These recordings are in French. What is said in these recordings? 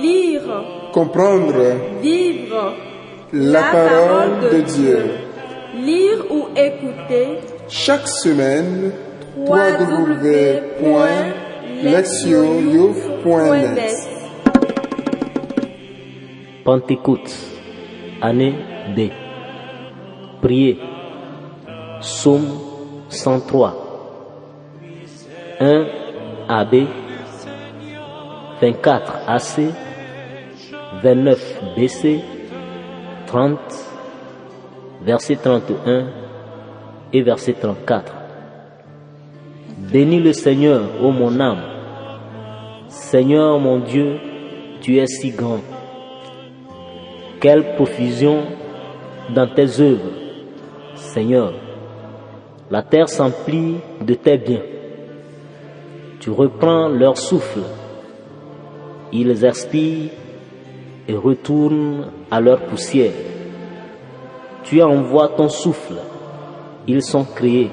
Lire, Comprendre vivre, la parole de Dieu. lire ou écouter Chaque semaine, www.lectioyouf.net Pentecôte, année B. Priez. Psaume 103. 1 AB. 24 AC. 29 BC. 30. Verset 31 et verset 34. Bénis le Seigneur, ô mon âme. Seigneur mon Dieu, tu es si grand. Quelle profusion dans tes œuvres, Seigneur. La terre s'emplit de tes biens. Tu reprends leur souffle. Ils expirent et retournent à leur poussière. Tu envoies ton souffle. Ils sont créés.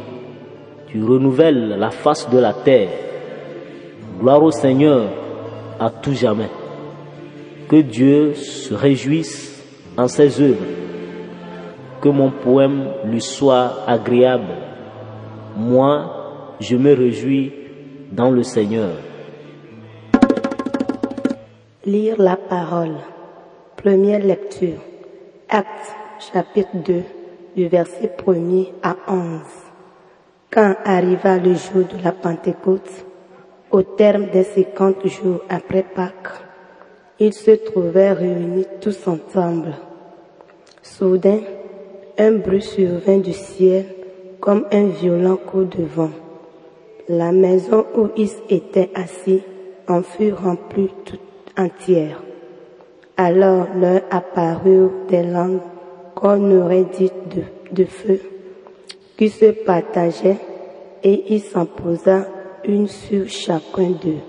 Tu renouvelles la face de la terre. Gloire au Seigneur à tout jamais. Que Dieu se réjouisse en ses œuvres. Que mon poème lui soit agréable. Moi, je me réjouis le Seigneur. Lire la parole. Première lecture. Actes chapitre 2 du verset 1er à 11. Quand arriva le jour de la Pentecôte, au terme des cinquante jours après Pâques, ils se trouvaient réunis tous ensemble. Soudain, un bruit survint du ciel comme un violent coup de vent. La maison où ils étaient assis en fut remplie tout entière. Alors leur apparurent des langues qu'on aurait dites de, feu, qui se partageaient, et il s'en posa une sur chacun d'eux.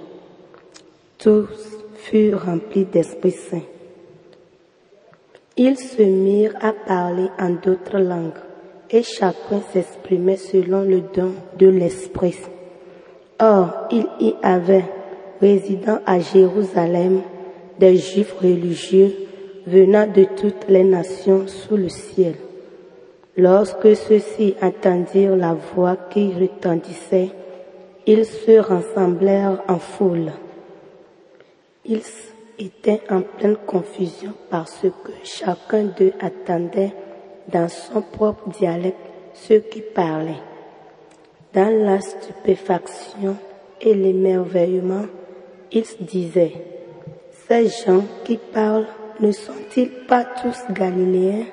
Tous furent remplis d'Esprit Saint. Ils se mirent à parler en d'autres langues, et chacun s'exprimait selon le don de l'Esprit. Or, il y avait, résidant à Jérusalem, des Juifs religieux venant de toutes les nations sous le ciel. Lorsque ceux-ci entendirent la voix qui retentissait, ils se rassemblèrent en foule. Ils étaient en pleine confusion parce que chacun d'eux attendait dans son propre dialecte ceux qui parlaient. Dans la stupéfaction et l'émerveillement, ils disaient, ces gens qui parlent ne sont-ils pas tous galiléens?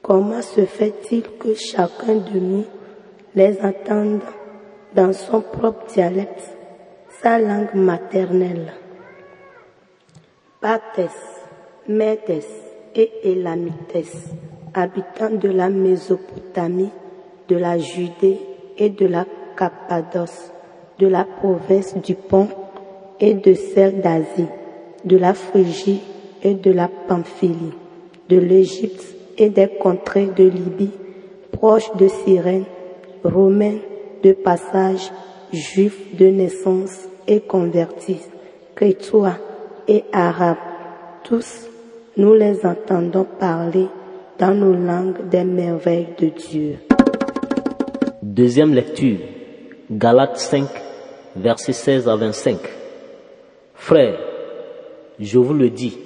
Comment se fait-il que chacun de nous les entende dans son propre dialecte, sa langue maternelle? Pates, Médes et Élamites, habitants de la Mésopotamie, de la Judée et de la Cappadoce, de la province du Pont et de celle d'Asie, de la Phrygie et de la Pamphylie, de l'Égypte et des contrées de Libye, proches de Cyrène, romains de passage, juifs de naissance et convertis, chrétois et arabes, tous nous les entendons parler dans nos langues des merveilles de Dieu. Deuxième lecture. Galates 5, versets 16 à 25. Frères, je vous le dis,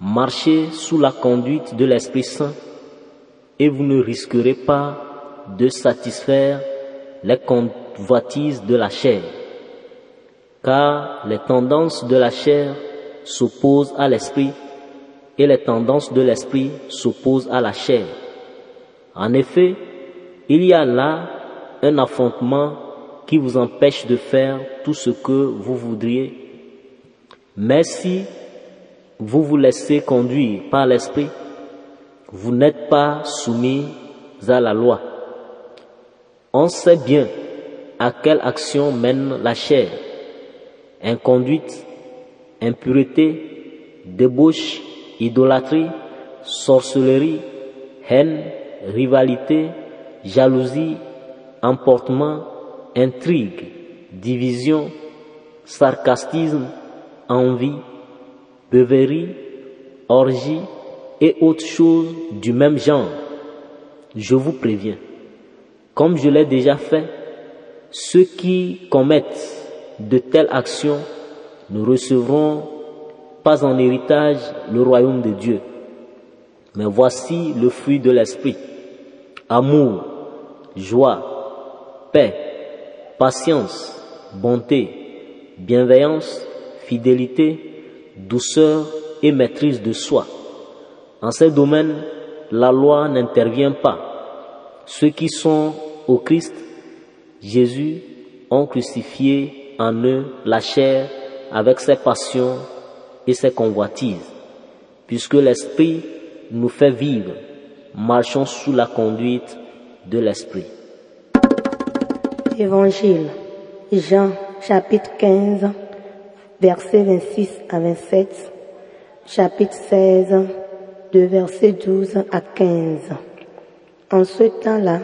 marchez sous la conduite de l'Esprit Saint et vous ne risquerez pas de satisfaire les convoitises de la chair. Car les tendances de la chair s'opposent à l'Esprit et les tendances de l'Esprit s'opposent à la chair. En effet, il y a là un affrontement qui vous empêche de faire tout ce que vous voudriez. Mais si vous vous laissez conduire par l'Esprit, vous n'êtes pas soumis à la loi. On sait bien à quelle action mène la chair. Inconduite, impureté, débauche, idolâtrie, sorcellerie, haine, rivalité, jalousie, emportement, intrigue, division, sarcastisme, envie, beuverie, orgie et autres choses du même genre. Je vous préviens, comme je l'ai déjà fait, ceux qui commettent de telles actions ne recevront pas en héritage le royaume de Dieu. Mais voici le fruit de l'esprit. Amour, joie, paix, patience, bonté, bienveillance, fidélité, douceur et maîtrise de soi. En ces domaines, la loi n'intervient pas. Ceux qui sont au Christ, Jésus, ont crucifié en eux la chair avec ses passions et ses convoitises. Puisque l'Esprit nous fait vivre, marchons sous la conduite de l'Esprit. Évangile, Jean chapitre 15, versets 26 à 27, chapitre 16, de versets 12 à 15. En ce temps-là,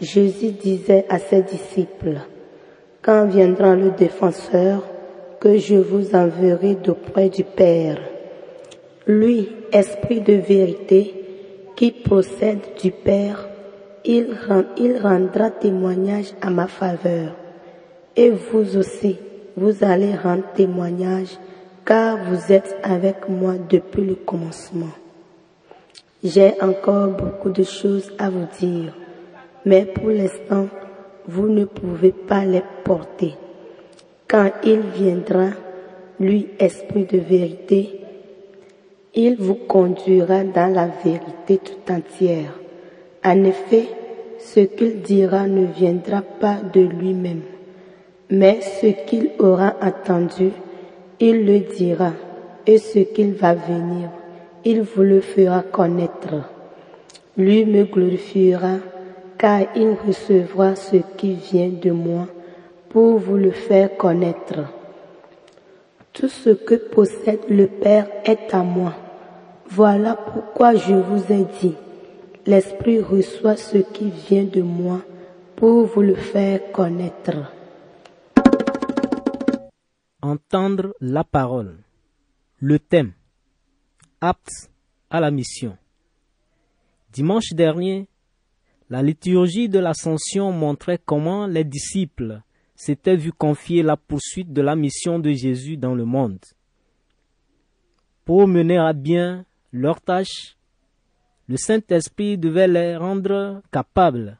Jésus disait à ses disciples, Quand viendra le défenseur, que je vous enverrai d'auprès du Père, lui, esprit de vérité, qui procède du Père, il, rendra témoignage à ma faveur. Et vous aussi, vous allez rendre témoignage, car vous êtes avec moi depuis le commencement. J'ai encore beaucoup de choses à vous dire, mais pour l'instant, vous ne pouvez pas les porter. Quand il viendra, lui, esprit de vérité, il vous conduira dans la vérité tout entière. En effet, ce qu'il dira ne viendra pas de lui-même, mais ce qu'il aura entendu, il le dira, et ce qu'il va venir, il vous le fera connaître. Lui me glorifiera, car il recevra ce qui vient de moi pour vous le faire connaître. Tout ce que possède le Père est à moi. Voilà pourquoi je vous ai dit, l'Esprit reçoit ce qui vient de moi pour vous le faire connaître. Entendre la parole. Le thème. Apte à la mission. Dimanche dernier, la liturgie de l'Ascension montrait comment les disciples s'étaient vus confier la poursuite de la mission de Jésus dans le monde. Pour mener à bien leur tâche, le Saint-Esprit devait les rendre capables.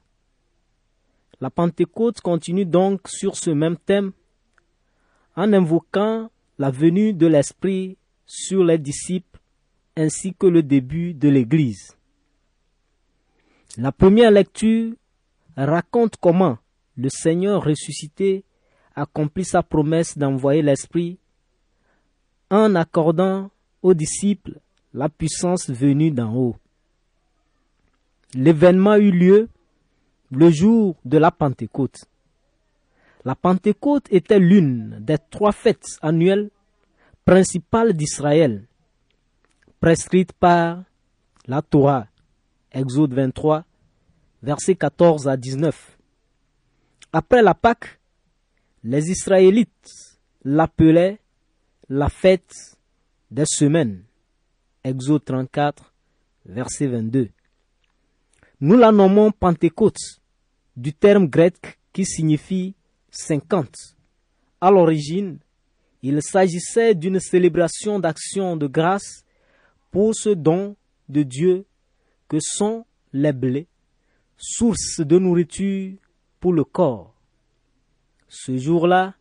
La Pentecôte continue donc sur ce même thème en invoquant la venue de l'Esprit sur les disciples ainsi que le début de l'Église. La première lecture raconte comment le Seigneur ressuscité accomplit sa promesse d'envoyer l'Esprit en accordant aux disciples la puissance venue d'en haut. L'événement eut lieu le jour de la Pentecôte. La Pentecôte était l'une des trois fêtes annuelles principales d'Israël, prescrites par la Torah, Exode 23, versets 14 à 19. Après la Pâque, les Israélites l'appelaient la fête des semaines. Exode 34, verset 22. Nous la nommons Pentecôte, du terme grec qui signifie 50. À l'origine, il s'agissait d'une célébration d'action de grâce pour ce don de Dieu que sont les blés, source de nourriture pour le corps. Ce jour-là,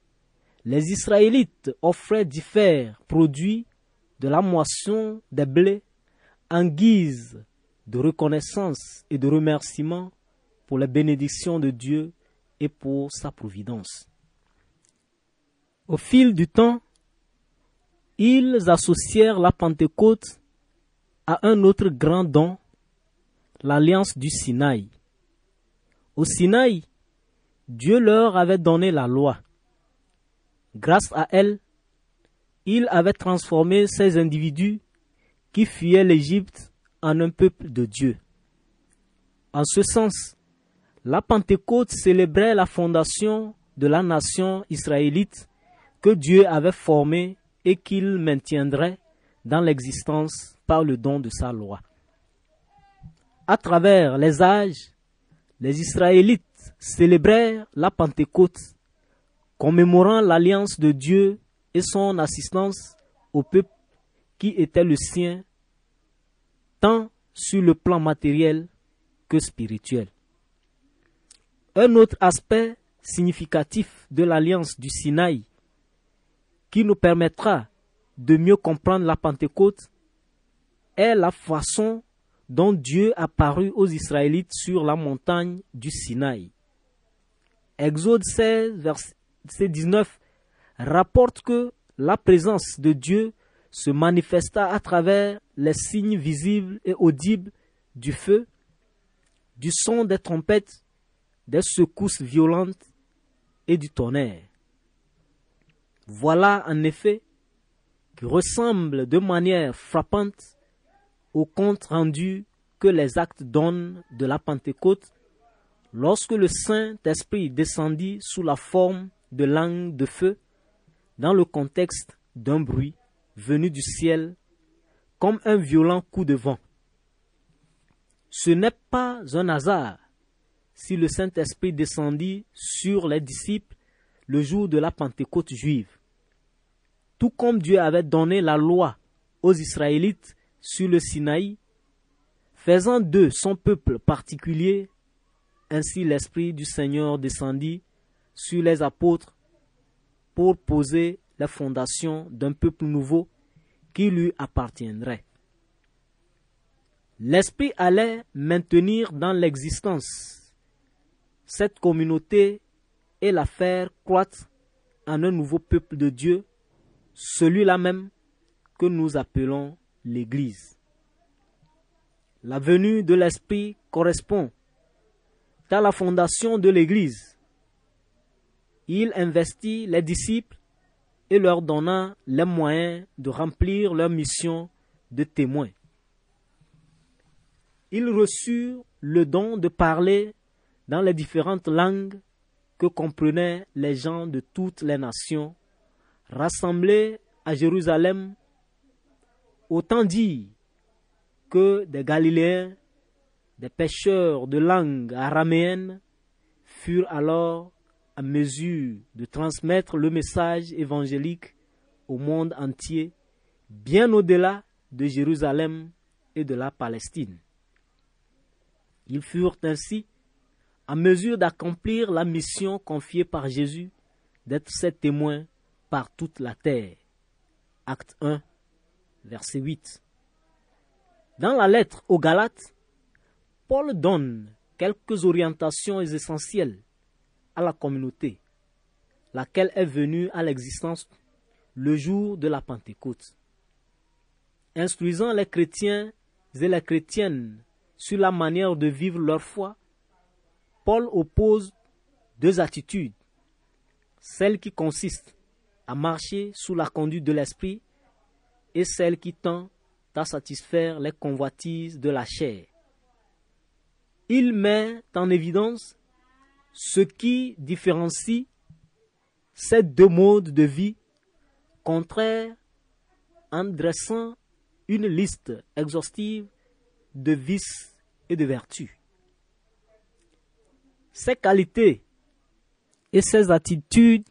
les Israélites offraient différents produits de la moisson des blés en guise de reconnaissance et de remerciement pour les bénédictions de Dieu et pour sa providence. Au fil du temps, ils associèrent la Pentecôte à un autre grand don, l'alliance du Sinaï. Au Sinaï, Dieu leur avait donné la loi. Grâce à elle, il avait transformé ces individus qui fuyaient l'Égypte en un peuple de Dieu. En ce sens, la Pentecôte célébrait la fondation de la nation israélite que Dieu avait formés et qu'il maintiendrait dans l'existence par le don de sa loi. À travers les âges, les Israélites célébrèrent la Pentecôte, commémorant l'alliance de Dieu et son assistance au peuple qui était le sien, tant sur le plan matériel que spirituel. Un autre aspect significatif de l'alliance du Sinaï qui nous permettra de mieux comprendre la Pentecôte est la façon dont Dieu apparut aux Israélites sur la montagne du Sinaï. Exode 16, verset 19 rapporte que la présence de Dieu se manifesta à travers les signes visibles et audibles du feu, du son des trompettes, des secousses violentes et du tonnerre. Voilà en effet qui ressemble de manière frappante au compte rendu que les actes donnent de la Pentecôte lorsque le Saint-Esprit descendit sous la forme de langue de feu dans le contexte d'un bruit venu du ciel comme un violent coup de vent. Ce n'est pas un hasard si le Saint-Esprit descendit sur les disciples le jour de la Pentecôte juive. Tout comme Dieu avait donné la loi aux Israélites sur le Sinaï, faisant d'eux son peuple particulier, ainsi l'Esprit du Seigneur descendit sur les apôtres pour poser la fondation d'un peuple nouveau qui lui appartiendrait. L'Esprit allait maintenir dans l'existence cette communauté et la faire croître en un nouveau peuple de Dieu, celui-là même que nous appelons l'Église. La venue de l'Esprit correspond à la fondation de l'Église. Il investit les disciples et leur donna les moyens de remplir leur mission de témoins. Ils reçurent le don de parler dans les différentes langues que comprenaient les gens de toutes les nations, rassemblés à Jérusalem, autant dit que des Galiléens, des pêcheurs de langue araméenne furent alors à mesure de transmettre le message évangélique au monde entier, bien au-delà de Jérusalem et de la Palestine. Ils furent ainsi à mesure d'accomplir la mission confiée par Jésus d'être ses témoins par toute la terre. Acte 1, verset 8. Dans la lettre aux Galates, Paul donne quelques orientations essentielles à la communauté, laquelle est venue à l'existence le jour de la Pentecôte. Instruisant les chrétiens et les chrétiennes sur la manière de vivre leur foi, Paul oppose deux attitudes. Celle qui consiste à marcher sous la conduite de l'esprit et celle qui tend à satisfaire les convoitises de la chair. Il met en évidence ce qui différencie ces deux modes de vie contraires en dressant une liste exhaustive de vices et de vertus. Ces qualités et ces attitudes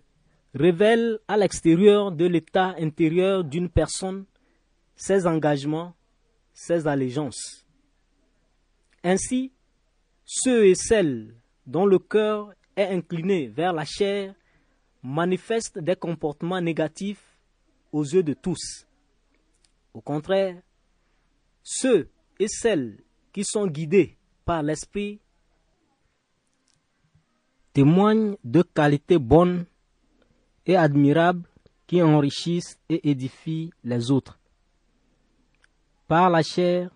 révèlent à l'extérieur de l'état intérieur d'une personne ses engagements, ses allégeances. Ainsi, ceux et celles dont le cœur est incliné vers la chair manifestent des comportements négatifs aux yeux de tous. Au contraire, ceux et celles qui sont guidés par l'Esprit témoignent de qualités bonnes et admirables qui enrichissent et édifient les autres. Par la chair,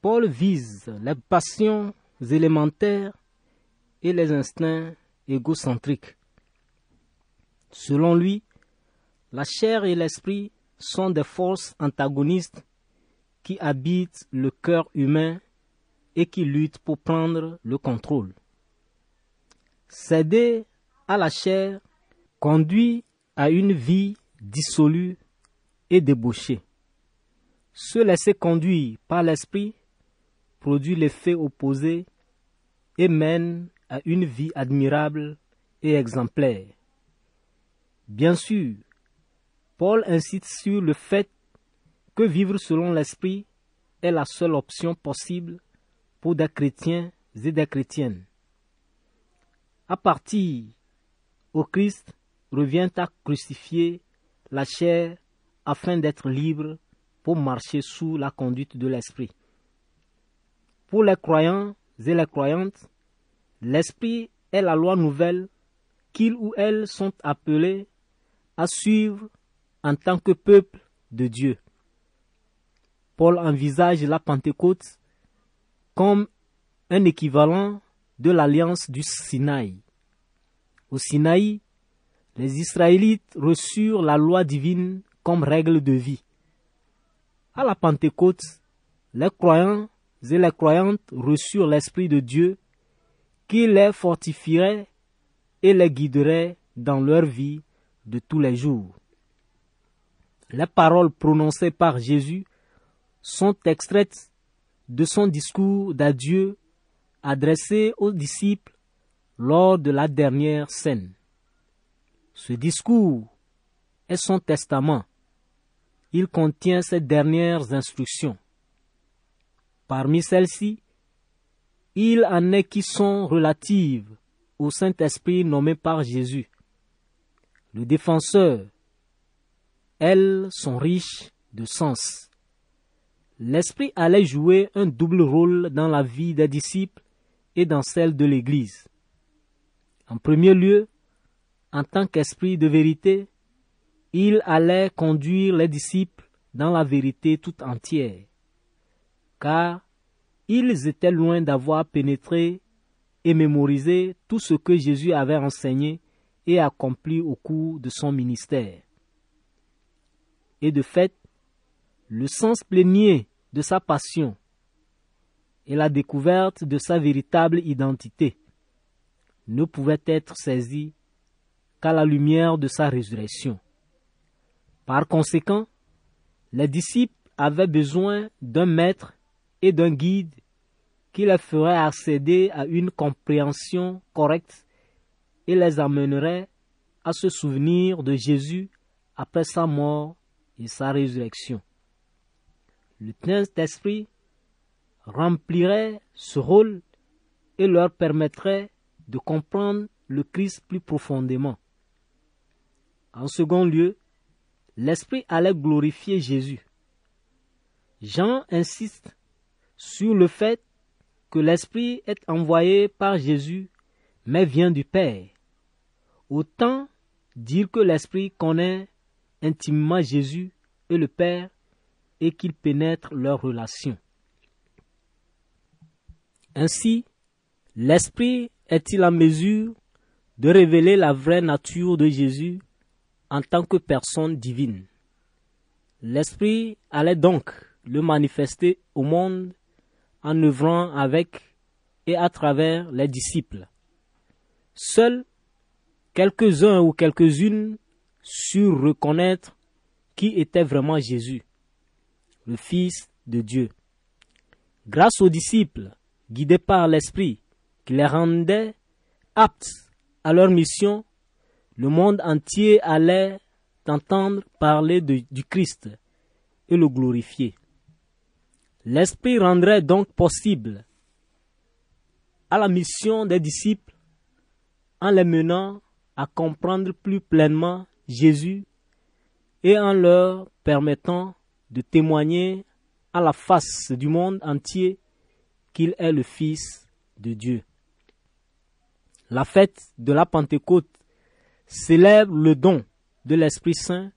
Paul vise les passions élémentaires et les instincts égocentriques. Selon lui, la chair et l'esprit sont des forces antagonistes qui habitent le cœur humain et qui luttent pour prendre le contrôle. Céder à la chair conduit à une vie dissolue et débauchée. Se laisser conduire par l'esprit produit l'effet opposé et mène à une vie admirable et exemplaire. Bien sûr, Paul insiste sur le fait que vivre selon l'esprit est la seule option possible pour des chrétiens et des chrétiennes. À partir au Christ revient à crucifier la chair afin d'être libre pour marcher sous la conduite de l'esprit. Pour les croyants et les croyantes, l'esprit est la loi nouvelle qu'ils ou elles sont appelés à suivre en tant que peuple de Dieu. Paul envisage la Pentecôte comme un équivalent de l'alliance du Sinaï. Au Sinaï, les Israélites reçurent la loi divine comme règle de vie. À la Pentecôte, les croyants et les croyantes reçurent l'Esprit de Dieu qui les fortifierait et les guiderait dans leur vie de tous les jours. Les paroles prononcées par Jésus sont extraites de son discours d'adieu adressé aux disciples lors de la dernière scène. Ce discours est son testament. Il contient ses dernières instructions. Parmi celles-ci, il en est qui sont relatives au Saint-Esprit nommé par Jésus. Le défenseur, elles sont riches de sens. L'Esprit allait jouer un double rôle dans la vie des disciples et dans celle de l'Église. En premier lieu, en tant qu'Esprit de vérité, il allait conduire les disciples dans la vérité tout entière, car ils étaient loin d'avoir pénétré et mémorisé tout ce que Jésus avait enseigné et accompli au cours de son ministère. Et de fait, le sens plénier de sa passion et la découverte de sa véritable identité ne pouvaient être saisis qu'à la lumière de sa résurrection. Par conséquent, les disciples avaient besoin d'un maître et d'un guide qui les ferait accéder à une compréhension correcte et les amènerait à se souvenir de Jésus après sa mort et sa résurrection. Le Saint-Esprit remplirait ce rôle et leur permettrait de comprendre le Christ plus profondément. En second lieu, l'Esprit allait glorifier Jésus. Jean insiste sur le fait que l'Esprit est envoyé par Jésus, mais vient du Père. Autant dire que l'Esprit connaît intimement Jésus et le Père et qu'il pénètre leur relation. Ainsi, l'Esprit est-il en mesure de révéler la vraie nature de Jésus en tant que personne divine? L'Esprit allait donc le manifester au monde en œuvrant avec et à travers les disciples. Seuls quelques-uns ou quelques-unes surent reconnaître qui était vraiment Jésus, le Fils de Dieu. Grâce aux disciples, guidés par l'Esprit, qui les rendait aptes à leur mission, le monde entier allait entendre parler du Christ et le glorifier. L'Esprit rendrait donc possible à la mission des disciples en les menant à comprendre plus pleinement Jésus et en leur permettant de témoigner à la face du monde entier qu'il est le Fils de Dieu. La fête de la Pentecôte célèbre le don de l'Esprit Saint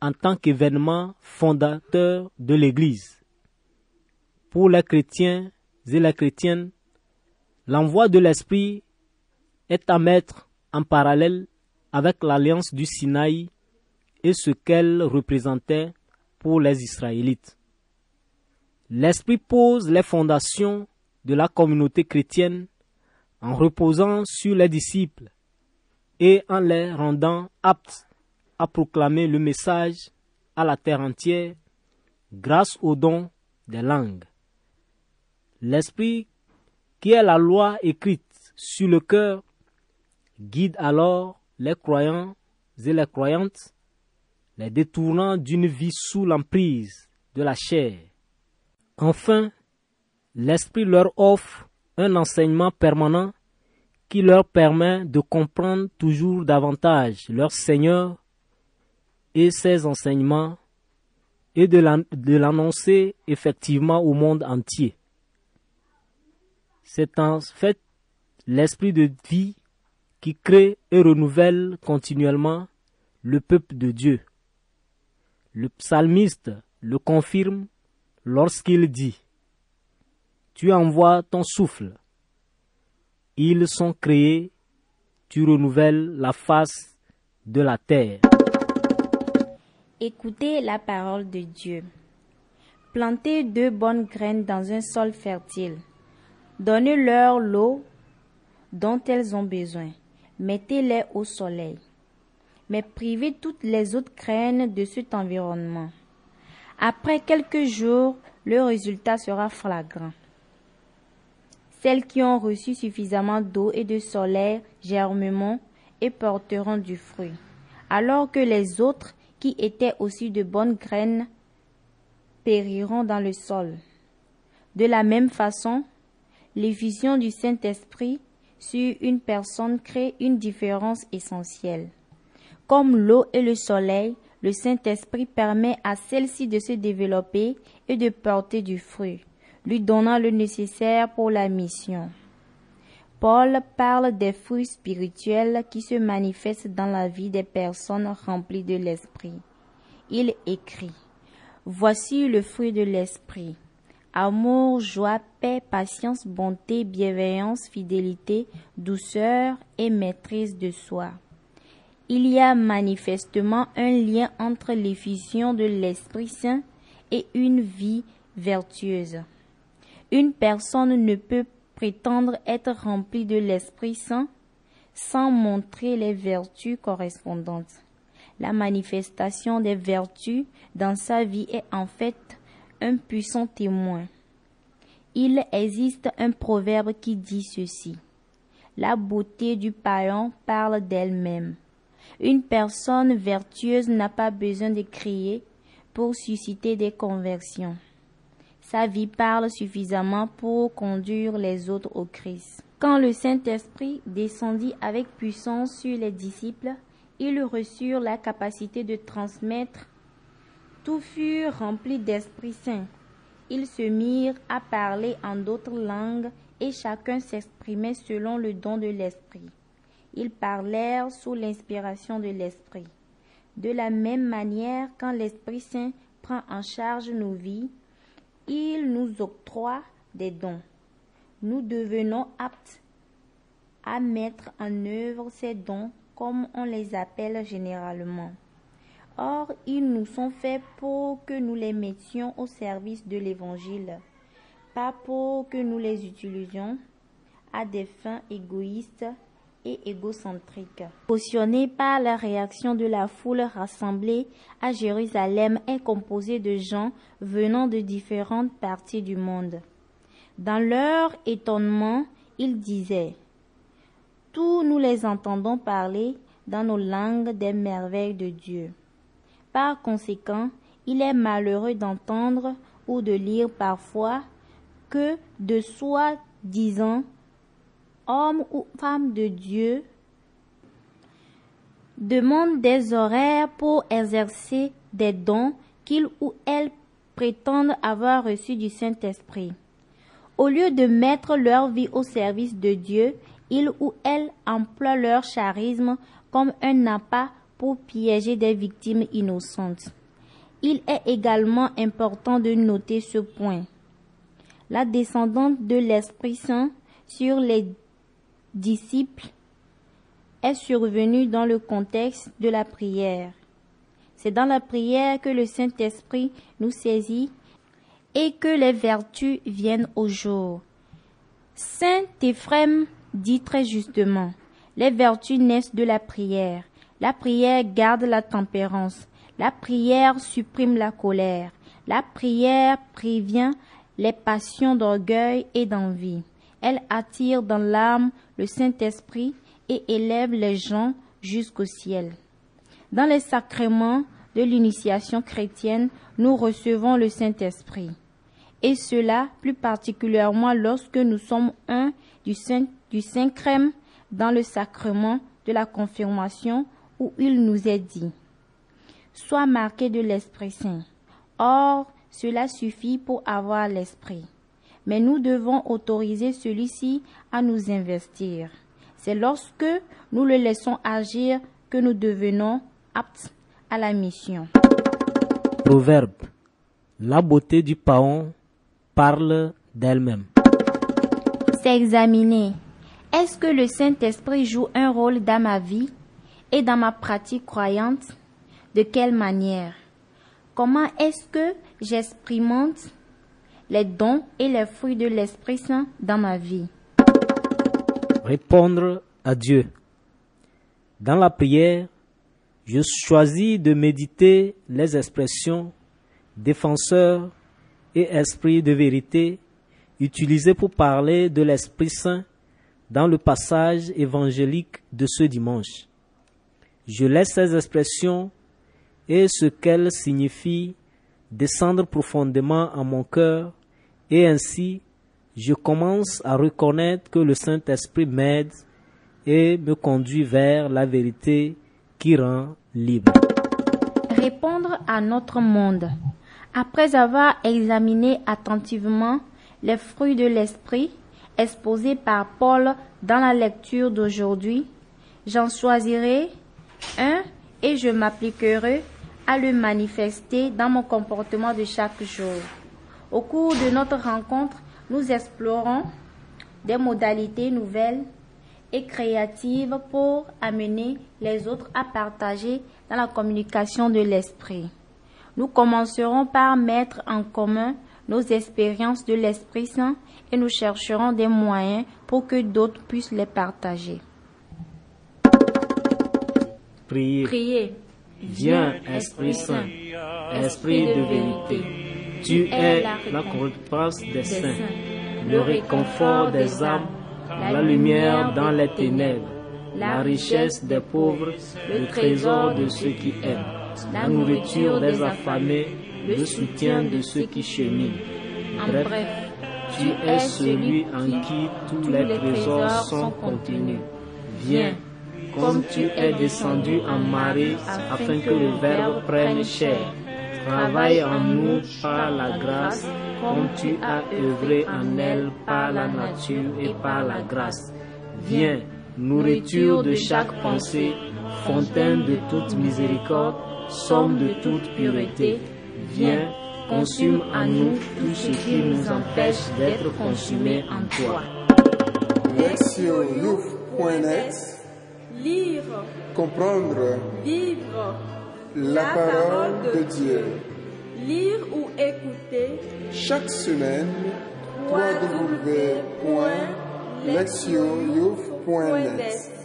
en tant qu'événement fondateur de l'Église. Pour les chrétiens et les chrétiennes, l'envoi de l'Esprit est à mettre en parallèle avec l'alliance du Sinaï et ce qu'elle représentait pour les Israélites. L'Esprit pose les fondations de la communauté chrétienne en reposant sur les disciples et en les rendant aptes à proclamer le message à la terre entière grâce au don des langues. L'Esprit, qui est la loi écrite sur le cœur, guide alors les croyants et les croyantes, les détournant d'une vie sous l'emprise de la chair. Enfin, l'Esprit leur offre un enseignement permanent qui leur permet de comprendre toujours davantage leur Seigneur et ses enseignements et de l'annoncer effectivement au monde entier. C'est en fait l'esprit de vie qui crée et renouvelle continuellement le peuple de Dieu. Le psalmiste le confirme lorsqu'il dit Tu envoies ton souffle, ils sont créés, tu renouvelles la face de la terre. Écoutez la parole de Dieu. Plantez deux bonnes graines dans un sol fertile. Donnez-leur l'eau dont elles ont besoin. Mettez-les au soleil. Mais privez toutes les autres graines de cet environnement. Après quelques jours, le résultat sera flagrant. Celles qui ont reçu suffisamment d'eau et de soleil germeront et porteront du fruit, alors que les autres qui étaient aussi de bonnes graines périront dans le sol. De la même façon, l'effusion du Saint-Esprit sur une personne crée une différence essentielle. Comme l'eau et le soleil, le Saint-Esprit permet à celle-ci de se développer et de porter du fruit, lui donnant le nécessaire pour la mission. Paul parle des fruits spirituels qui se manifestent dans la vie des personnes remplies de l'Esprit. Il écrit Voici le fruit de l'Esprit amour, joie, paix, patience, bonté, bienveillance, fidélité, douceur et maîtrise de soi. Il y a manifestement un lien entre l'effusion de l'Esprit Saint et une vie vertueuse. Une personne ne peut prétendre être rempli de l'Esprit Saint sans montrer les vertus correspondantes. La manifestation des vertus dans sa vie est en fait un puissant témoin. Il existe un proverbe qui dit ceci. La beauté du païen parle d'elle-même. Une personne vertueuse n'a pas besoin de crier pour susciter des conversions. Sa vie parle suffisamment pour conduire les autres au Christ. Quand le Saint-Esprit descendit avec puissance sur les disciples, ils reçurent la capacité de transmettre. Tout fut rempli d'Esprit Saint. Ils se mirent à parler en d'autres langues et chacun s'exprimait selon le don de l'Esprit. Ils parlèrent sous l'inspiration de l'Esprit. De la même manière, quand l'Esprit Saint prend en charge nos vies, il nous octroie des dons. Nous devenons aptes à mettre en œuvre ces dons comme on les appelle généralement. Or, ils nous sont faits pour que nous les mettions au service de l'Évangile, pas pour que nous les utilisions à des fins égoïstes et égocentriques. Cautionné par la réaction de la foule rassemblée à Jérusalem est composé de gens venant de différentes parties du monde. Dans leur étonnement, ils disaient Tous nous les entendons parler dans nos langues des merveilles de Dieu. Par conséquent, il est malheureux d'entendre ou de lire parfois que de soi-disant hommes ou femmes de Dieu demandent des horaires pour exercer des dons qu'ils ou elles prétendent avoir reçus du Saint-Esprit. Au lieu de mettre leur vie au service de Dieu, ils ou elles emploient leur charisme comme un appât pour piéger des victimes innocentes. Il est également important de noter ce point. La descendante de l'Esprit Saint sur les disciples est survenue dans le contexte de la prière. C'est dans la prière que le Saint-Esprit nous saisit et que les vertus viennent au jour. Saint Éphrem dit très justement, les vertus naissent de la prière. La prière garde la tempérance. La prière supprime la colère. La prière prévient les passions d'orgueil et d'envie. Elle attire dans l'âme le Saint-Esprit et élève les gens jusqu'au ciel. Dans les sacrements de l'initiation chrétienne, nous recevons le Saint-Esprit. Et cela plus particulièrement lorsque nous sommes un du, Saint, du Saint-Crème dans le sacrement de la confirmation où il nous est dit Sois marqué de l'Esprit Saint. Or, cela suffit pour avoir l'Esprit. Mais nous devons autoriser celui-ci à nous investir. C'est lorsque nous le laissons agir que nous devenons aptes à la mission. Proverbe. La beauté du paon parle d'elle-même. S'examiner. Est-ce que le Saint-Esprit joue un rôle dans ma vie? Et dans ma pratique croyante De quelle manière? Comment est-ce que j'expérimente les dons et les fruits de l'Esprit Saint dans ma vie? Répondre à Dieu. Dans la prière, je choisis de méditer les expressions défenseur et esprit de vérité utilisées pour parler de l'Esprit Saint dans le passage évangélique de ce dimanche. Je laisse ces expressions et ce qu'elles signifient descendre profondément en mon cœur et ainsi je commence à reconnaître que le Saint-Esprit m'aide et me conduit vers la vérité qui rend libre. Répondre à notre monde. Après avoir examiné attentivement les fruits de l'esprit exposés par Paul dans la lecture d'aujourd'hui, j'en choisirai un et je m'appliquerai à le manifester dans mon comportement de chaque jour. Au cours de notre rencontre, nous explorons des modalités nouvelles et créatives pour amener les autres à partager dans la communication de l'esprit. Nous commencerons par mettre en commun nos expériences de l'Esprit Saint et nous chercherons des moyens pour que d'autres puissent les partager. Priez. Priez. Viens, Esprit Saint, Esprit de vérité. Tu es la récompense des saints, le réconfort des âmes, la lumière dans les ténèbres, la richesse des pauvres, le trésor de ceux qui aiment, la nourriture des affamés, le soutien de ceux qui cheminent. Bref, tu es celui en qui tous les trésors sont contenus. Viens, comme tu es descendu en marée afin que le Verbe prenne chair. Travaille en nous par la grâce, comme tu as œuvré en elle par la nature et par la grâce. Viens, nourriture de chaque pensée, fontaine de toute miséricorde, somme de toute pureté. Viens, consume en nous tout ce qui nous empêche d'être consumés en toi. Lire. Comprendre Vivre. la parole de Dieu. Lire ou écouter. Chaque semaine, www.lectionyouth.net